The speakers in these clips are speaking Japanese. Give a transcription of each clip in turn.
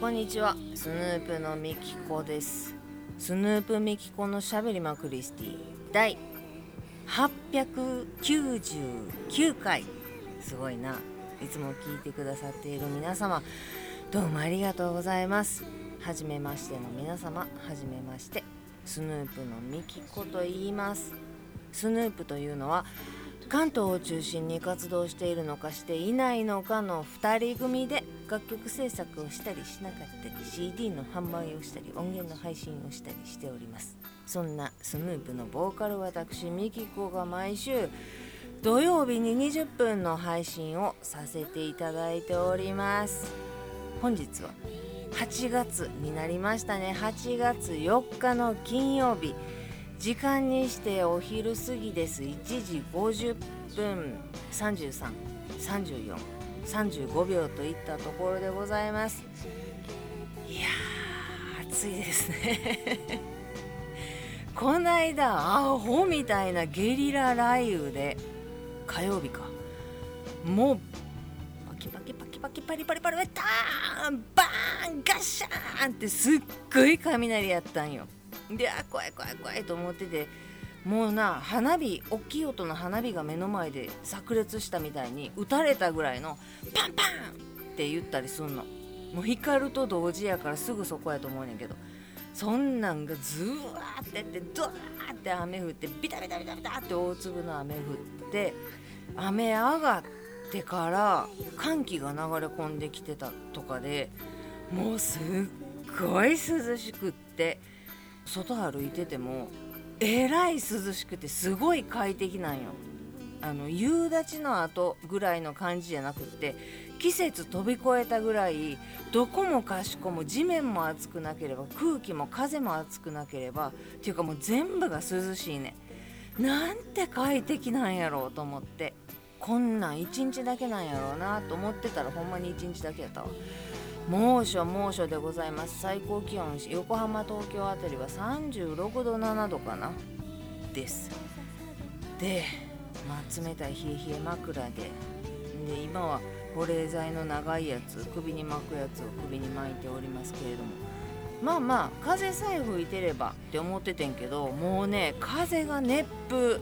こんにちは。スヌープのみきこです。スヌープみきこのしゃべりまクリスティ第899回。すごいな。いつも聞いてくださっている皆様どうもありがとうございます。はじめましての皆様はじめまして。スヌープのみきこと言います。スヌープというのは関東を中心に活動しているのかしていないのかの2人組で楽曲制作をしたりしなかったり CD の販売をしたり音源の配信をしたりしております。そんなスヌープのボーカル私ミキコが毎週土曜日に20分の配信をさせていただいております。本日は8月になりましたね。8月4日の金曜日。時間にしてお昼過ぎです。1時50分。333435秒といったところでございます。いやー暑いですね。こないだアホみたいなゲリラ雷雨で火曜日か。もうパキパキパキパキパリパリパリパリターンバーンガッシャーンってすっごい雷やったんよであ怖い怖い怖いと思っててもうな花火大きい音の花火が目の前で炸裂したみたいに撃たれたぐらいのパンパンって言ったりすんのもう光ると同時やからすぐそこやと思うねんけどそんなんがズワーってってドワーって雨降ってビタビタビタビタって大粒の雨降って雨上がってから寒気が流れ込んできてたとかでもうすっごい涼しくって外歩いててもえらい涼しくてすごい快適なんよ。あの夕立の後ぐらいの感じじゃなくって季節飛び越えたぐらいどこもかしこも地面も暑くなければ空気も風も暑くなければっていうかもう全部が涼しいね。なんて快適なんやろうと思ってこんなん1日だけなんやろうなと思ってたらほんまに1日だけやったわ。猛暑猛暑でございます。最高気温横浜東京あたりは36度7度かな。です。でまあ冷たい冷え冷え枕で。で今は保冷剤の長いやつ首に巻くやつを首に巻いておりますけれども。まあまあ風さえ吹いてればって思っててんけどもうね風が熱風。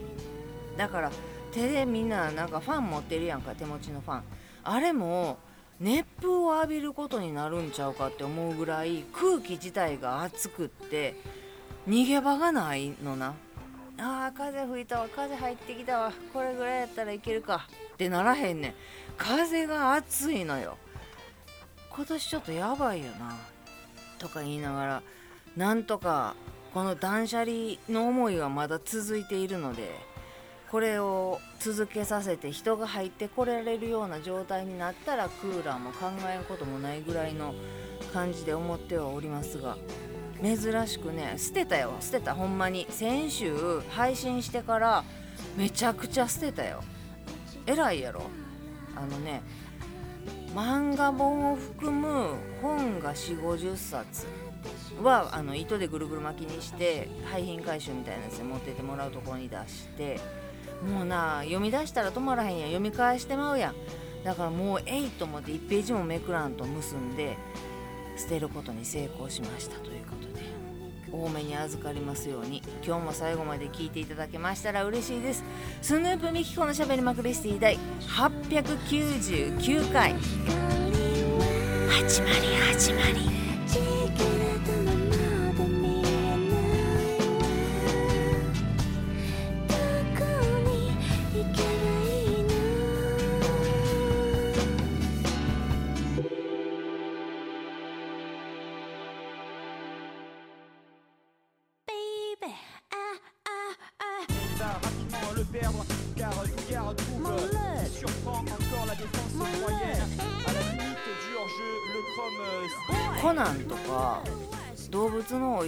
だから手でみんななんかファン持ってるやんか手持ちのファン。あれも熱風を浴びることになるんちゃうかって思うぐらい空気自体が熱くって逃げ場がないのな。あー風吹いたわ風入ってきたわこれぐらいやったらいけるかってならへんねん。風が熱いのよ。今年ちょっとやばいよな。とか言いながらなんとかこの断捨離の思いはまだ続いているのでこれを続けさせて人が入ってこられるような状態になったらクーラーも考えることもないぐらいの感じで思ってはおりますが珍しくね捨てたよ。捨てた。ほんまに。先週配信してからめちゃくちゃ捨てたよ。偉いやろ。あのね漫画本を含む本が4 5 0冊はあの糸でぐるぐる巻きにして廃品回収みたいなやつで持っててもらうところに出してもうな読み出したら止まらへんや読み返してまうやん。だからもうえいと思って1ページもめくらんと結んで捨てることに成功しましたということで多めに預かりますように。今日も最後まで聞いていただけましたら嬉しいです。スヌープミキコのしゃべりまくりスティ第899回。始まり始まり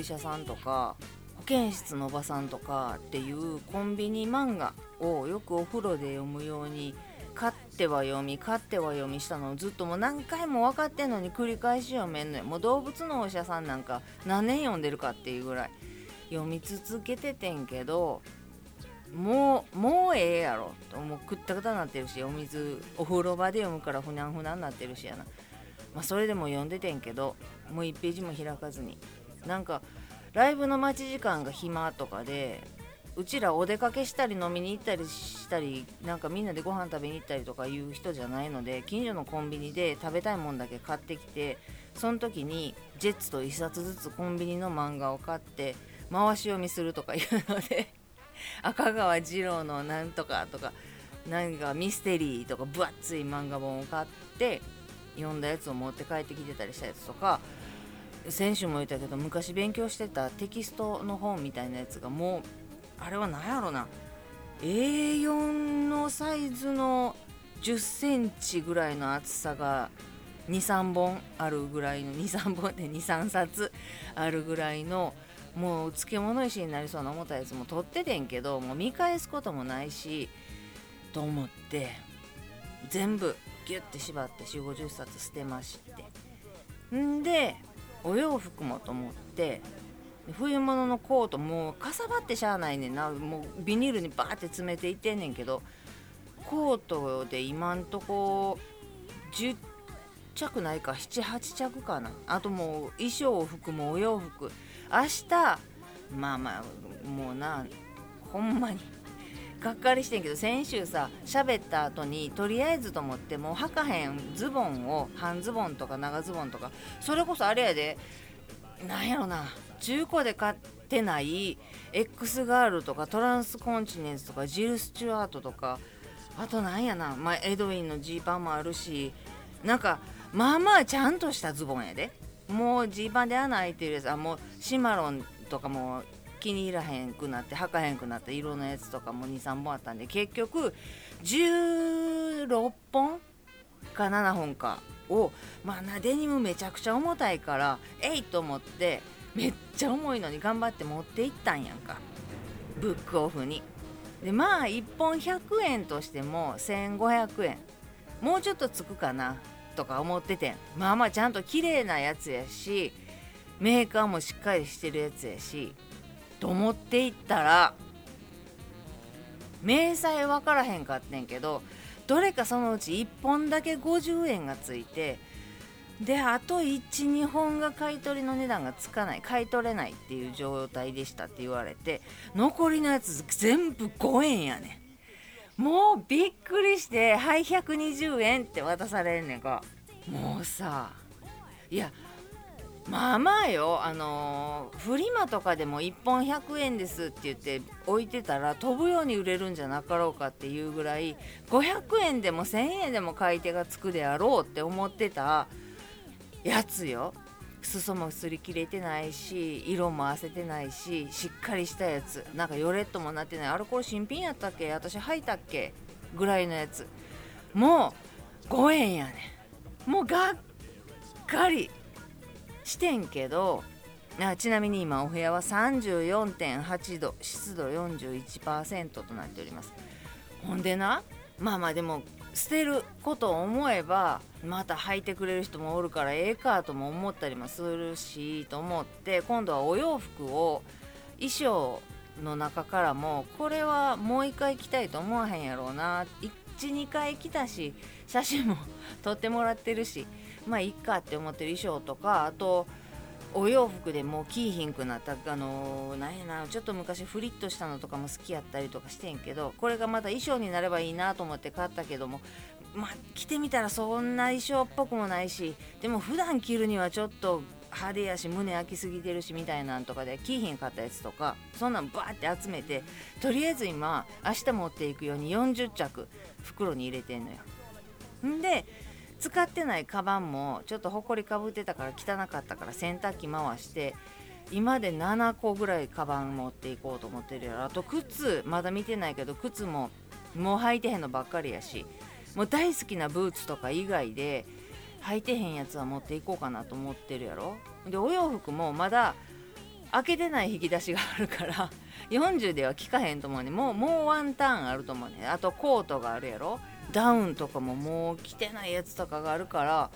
医者さんとか保健室のおばさんとかっていうコンビニ漫画をよくお風呂で読むように買っては読み買っては読みしたのをずっともう何回も分かってんのに繰り返し読めんのよ。もう動物のお医者さんなんか何年読んでるかっていうぐらい読み続けててんけどもうもうええやろともうくったくたになってるしお水お風呂場で読むからふにゃんふにゃんになってるしやな。まあそれでも読んでてんけどもう1ページも開かずになんかライブの待ち時間が暇とかでうちらお出かけしたり飲みに行ったりしたりなんかみんなでご飯食べに行ったりとかいう人じゃないので近所のコンビニで食べたいもんだけ買ってきてその時にジェッツと1冊ずつコンビニの漫画を買って回し読みするとかいうので 赤川次郎のなんとかとかなんかミステリーとか分厚い漫画本を買って読んだやつを持って帰ってきてたりしたやつとか先週も言ったけど昔勉強してたテキストの本みたいなやつがもうあれは何やろな。A4 のサイズの10センチぐらいの厚さが23本あるぐらいの23本で23冊あるぐらいのもう漬物石になりそうな思ったやつも取っててんけどもう見返すこともないしと思って全部ギュッて縛って4 5 0冊捨てまして。んでお洋服もと思って冬物のコートもうかさばってしゃあないねんな。もうビニールにバーって詰めていってんねんけどコートで今んとこ10着ないか78着かな。あともう衣装服もお洋服。明日まあまあもうなほんまに。がっかりしてんけど先週さ喋った後にとりあえずと思ってもう履かへんズボンを半ズボンとか長ズボンとかそれこそあれやでなんやろな中古で買ってない X ガールとかトランスコンチネンスとかジル・スチュアートとかあとなんやな、まあ、エドウィンのジーパンもあるしなんかまあまあちゃんとしたズボンやで。もうジーパンで穴開いてるやつあもうシマロンとかも気に入らへんくなって履かへんくなった色のやつとかも23本あったんで結局16本か7本かをまあなデニムめちゃくちゃ重たいからえいと思ってめっちゃ重いのに頑張って持っていったんやんか。ブックオフに。でまあ1本100円としても1500円。もうちょっとつくかなとか思っててん。まあまあちゃんと綺麗なやつやしメーカーもしっかりしてるやつやし。と思っていったら明細分からへんかってんけどどれかそのうち1本だけ50円がついてであと12本が買い取りの値段がつかない買い取れないっていう状態でしたって言われて残りのやつ全部5円やねん。もうびっくりしてはい120円って渡されんねんか。もうさいやまあまあよあのー、フリマとかでも1本100円ですって言って置いてたら飛ぶように売れるんじゃなかろうかっていうぐらい500円でも1000円でも買い手がつくであろうって思ってたやつよ。裾も擦り切れてないし色もあせてないししっかりしたやつ。なんかヨレットもなってない。あれこれ新品やったっけ？私履いたっけ？ぐらいのやつ。もう5円やねもうがっかり。してんけどあちなみに今お部屋は34.8度湿度41%となっております。ほんでなまあまあでも捨てることを思えばまた履いてくれる人もおるからええかとも思ったりもするしと思って今度はお洋服を衣装の中からもこれはもう一回着たいと思わへんやろうな。12回着たし写真も 撮ってもらってるしまあいっかって思ってる衣装とかあとお洋服でもう着いひんくなったあのー、なんやなちょっと昔フリッとしたのとかも好きやったりとかしてんけどこれがまた衣装になればいいなと思って買ったけどもまあ着てみたらそんな衣装っぽくもないしでも普段着るにはちょっと派手やし胸開きすぎてるしみたいなんとかで着いひんかったやつとかそんなんバーって集めてとりあえず今明日持っていくように40着袋に入れてんのよ。んで使ってないカバンもちょっとほこりかぶってたから汚かったから洗濯機回して今で7個ぐらいカバン持っていこうと思ってるやろ。あと靴まだ見てないけど靴ももう履いてへんのばっかりやしもう大好きなブーツとか以外で履いてへんやつは持っていこうかなと思ってるやろ。でお洋服もまだ開けてない引き出しがあるから 40では効かへんと思うねもうもうワンターンあると思うねあとコートがあるやろ。ダウンとかももう着てないやつとかがあるから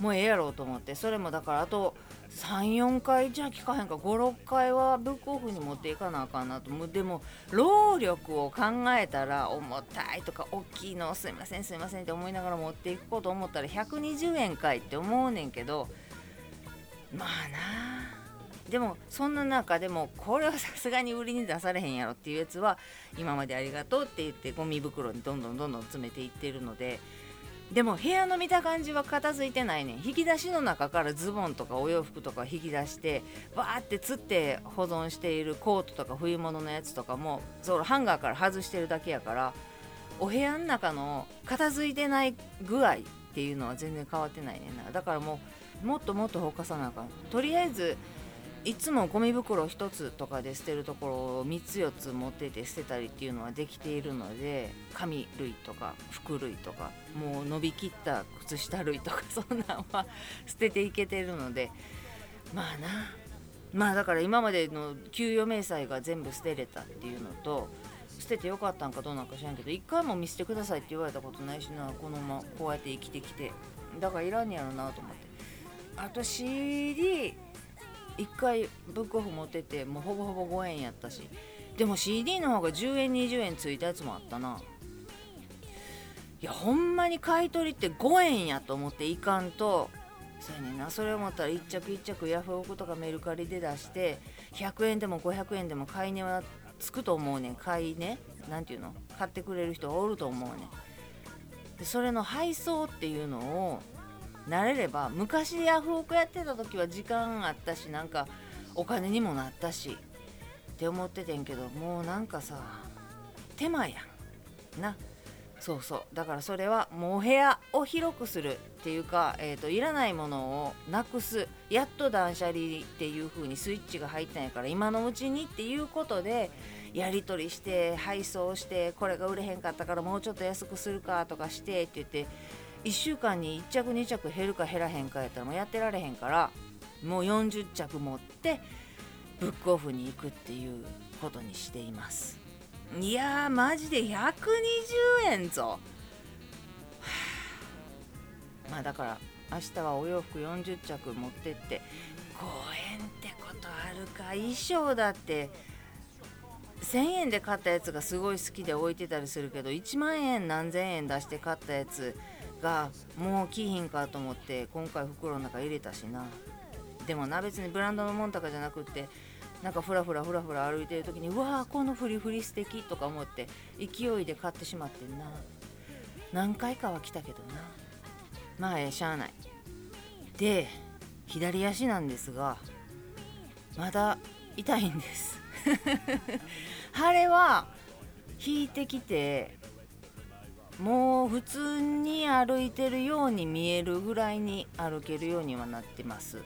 もうええやろうと思って。それもだからあと34回じゃ聞かへんか。56回はブックオフに持っていかなあかんなと。でも労力を考えたら重たいとか大きいのすいませんすいませんって思いながら持っていくこと思ったら120円かいって思うねんけどまあなでもそんな中でもこれはさすがに売りに出されへんやろっていうやつは今までありがとうって言ってゴミ袋にどんどんどんどん詰めていってるのででも部屋の見た感じは片付いてないね引き出しの中からズボンとかお洋服とか引き出してバーってつって保存しているコートとか冬物のやつとかもそのハンガーから外してるだけやからお部屋の中の片付いてない具合っていうのは全然変わってないねだからもうもっともっとほかさなあかん。とりあえずいつもゴミ袋1つとかで捨てるところを3つ4つ持ってて捨てたりっていうのはできているので紙類とか服類とかもう伸びきった靴下類とか そんなんは捨てていけてるのでまあな。まあだから今までの給与明細が全部捨てれたっていうのと捨ててよかったんかどうなんか知らんけど一回も見せてくださいって言われたことないしなこのままこうやって生きてきて。だからいらんやろなと思って。あと CD 1回ブックオフ持っててもうほぼほぼ5円やったし。でも CD の方が10円20円ついたやつもあったな。いやほんまに買い取りって5円やと思っていかんとそうやねんな。それ思ったら1着1着ヤフオクとかメルカリで出して100円でも500円でも買い値はつくと思うねん。買いね何ていうの？買ってくれる人おると思うねん。でそれの配送っていうのを慣れれば昔ヤフオクやってた時は時間あったしなんかお金にもなったしって思っててんけどもうなんかさ手間やん。な。そうそう。だからそれはもうお部屋を広くするっていうか、えーと、いらないものをなくす。やっと断捨離っていう風にスイッチが入ったんやから今のうちにっていうことでやり取りして配送してこれが売れへんかったからもうちょっと安くするかとかしてって言って1週間に1着2着減るか減らへんかやったらもうやってられへんからもう40着持ってブックオフに行くっていうことにしています。いやーマジで120円ぞ、はあ、まあだから明日はお洋服40着持ってって5円ってことあるか。衣装だって1000円で買ったやつがすごい好きで置いてたりするけど1万円何千円出して買ったやつがもう着ひんかと思って今回袋の中入れたしな。でもな別にブランドのもんとかじゃなくってなんかふらふらふらふら歩いてる時にうわーこのフリフリ素敵とか思って勢いで買ってしまってんな。何回かは来たけどな。まあええしゃあない。で左足なんですがまだ痛いんです。腫れは引いてきてもう普通に歩いてるように見えるぐらいに歩けるようにはなってます。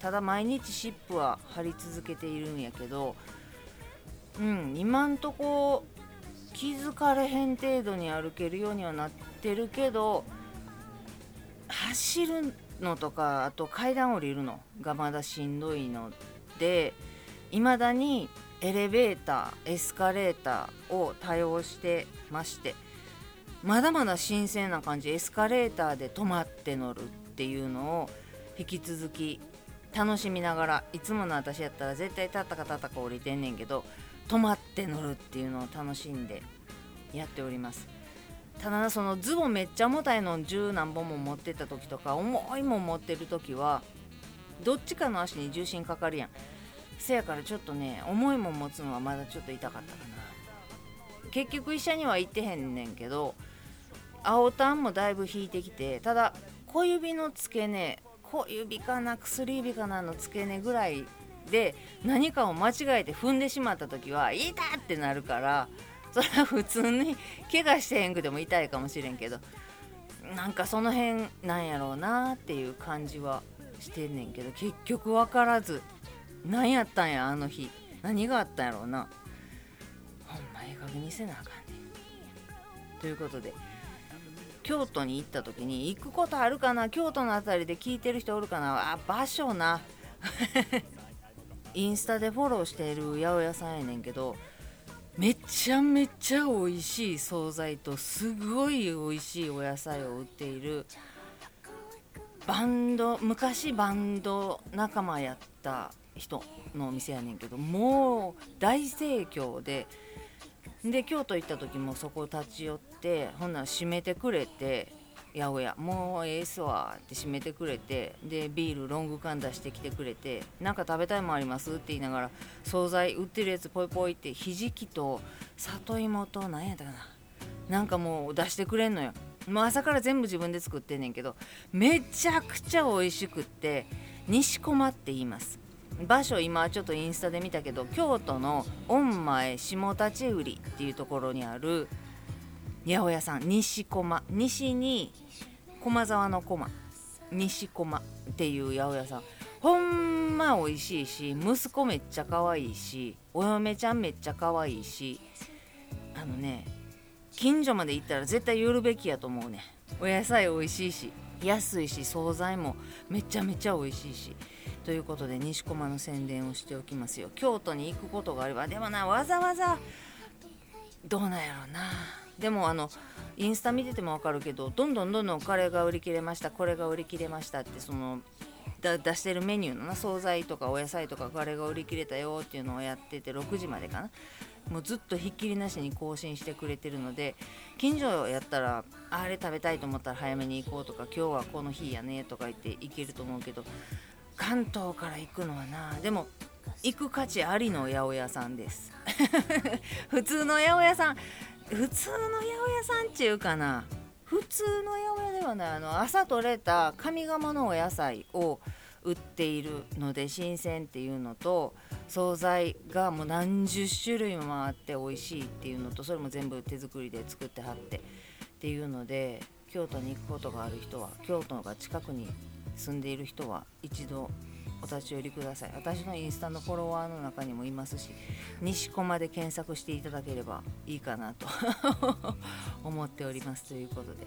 ただ毎日湿布は貼り続けているんやけどうん今んとこ気づかれへん程度に歩けるようにはなってるけど走るのとかあと階段降りるのがまだしんどいので未だにエレベーターエスカレーターを多用してましてまだまだ新鮮な感じエスカレーターで止まって乗るっていうのを引き続き楽しみながらいつもの私やったら絶対たったかたったか降りてんねんけど止まって乗るっていうのを楽しんでやっております。ただそのズボンめっちゃ重たいの十何本も持ってた時とか重いもん持ってる時はどっちかの足に重心かかるやん。せやからちょっとね重いもん持つのはまだちょっと痛かったかな。結局医者には行ってへんねんけど青タンもだいぶ引いてきてただ小指の付け根小指かな薬指かなの付け根ぐらいで何かを間違えて踏んでしまった時は痛ってなるからそれは普通に怪我してへんくても痛いかもしれんけどなんかその辺なんやろうなっていう感じはしてんねんけど結局分からず何やったんやあの日。何があったんやろうな。ほんまええ加減にせなあかんねん。ということで京都に行った時に行くことあるかな？京都の辺りで聞いてる人おるかな？あ場所な。インスタでフォローしている八百屋さんやねんけどめちゃめちゃ美味しい惣菜とすごい美味しいお野菜を売っているバンド昔バンド仲間やった人のお店やねんけどもう大盛況でで京都行った時もそこ立ち寄ってほんなら閉めてくれて八百屋もうええっすわって閉めてくれてでビールロング缶出してきてくれてなんか食べたいもんありますって言いながら惣菜売ってるやつポイポイってひじきと里芋と何やったかな。なんかもう出してくれんのよ。もう朝から全部自分で作ってんねんけどめちゃくちゃ美味しくって西駒って言います。場所今ちょっとインスタで見たけど京都の御前下立売りっていうところにある八百屋さん西駒。西に駒沢の駒。西駒っていう八百屋さん。ほんま美味しいし息子めっちゃ可愛いしお嫁ちゃんめっちゃ可愛いし。あのね近所まで行ったら絶対寄るべきやと思うね。お野菜美味しいし安いし惣菜もめちゃめちゃ美味しいし。ということで西駒の宣伝をしておきますよ。京都に行くことがあれば。でもなわざわざどうなんやろうな。でもあのインスタ見てても分かるけどどんどんどんどんカレーが売り切れましたこれが売り切れましたってその出してるメニューのな惣菜とかお野菜とかカレーが売り切れたよっていうのをやってて6時までかな。もうずっとひっきりなしに更新してくれてるので近所やったらあれ食べたいと思ったら早めに行こうとか今日はこの日やねとか言って行けると思うけど関東から行くのはなでも行く価値ありの八百屋さんです。普通の八百屋さん普通の八百屋さんっていうかな。普通の八百屋ではない。あの朝取れた上釜のお野菜を売っているので新鮮っていうのと惣菜がもう何十種類もあって美味しいっていうのとそれも全部手作りで作ってはってっていうので京都に行くことがある人は京都が近くに住んでいる人は一度お立ち寄りください。私のインスタのフォロワーの中にもいますし西駒で検索していただければいいかなと 思っております。ということで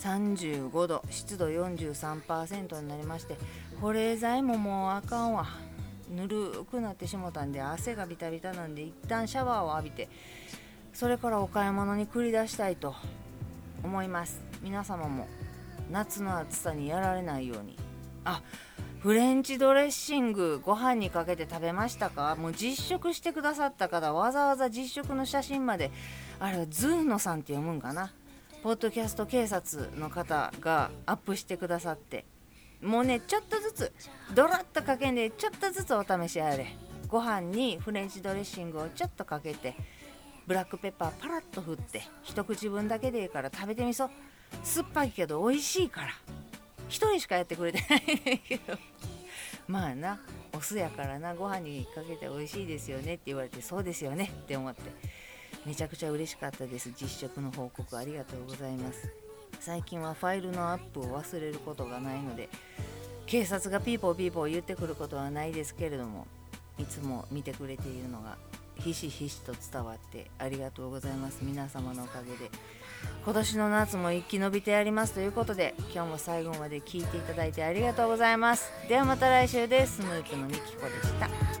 35度湿度43%になりまして保冷剤ももうあかんわ。ぬるくなってしもたんで汗がビタビタなんで一旦シャワーを浴びてそれからお買い物に繰り出したいと思います。皆様も夏の暑さにやられないように。あフレンチドレッシングご飯にかけて食べましたか？もう実食してくださった方わざわざ実食の写真まで。あれはズーノさんって読むんかな？ポッドキャスト警察の方がアップしてくださって。もうねちょっとずつドラッとかけんでちょっとずつお試しあれ。ご飯にフレンチドレッシングをちょっとかけてブラックペッパーパラッと振って一口分だけでいいから食べてみそ。酸っぱいけど美味しいから。1人しかやってくれてないねんけど。まあなお酢やからなご飯にかけて美味しいですよねって言われてそうですよねって思って。めちゃくちゃ嬉しかったです。実食の報告ありがとうございます。最近はファイルのアップを忘れることがないので警察がピーポーピーポー言ってくることはないですけれどもいつも見てくれているのがひしひしと伝わってありがとうございます。皆様のおかげで。今年の夏も生き延びてやりますということで今日も最後まで聞いていただいてありがとうございます。ではまた来週です。スヌープのみきこでした。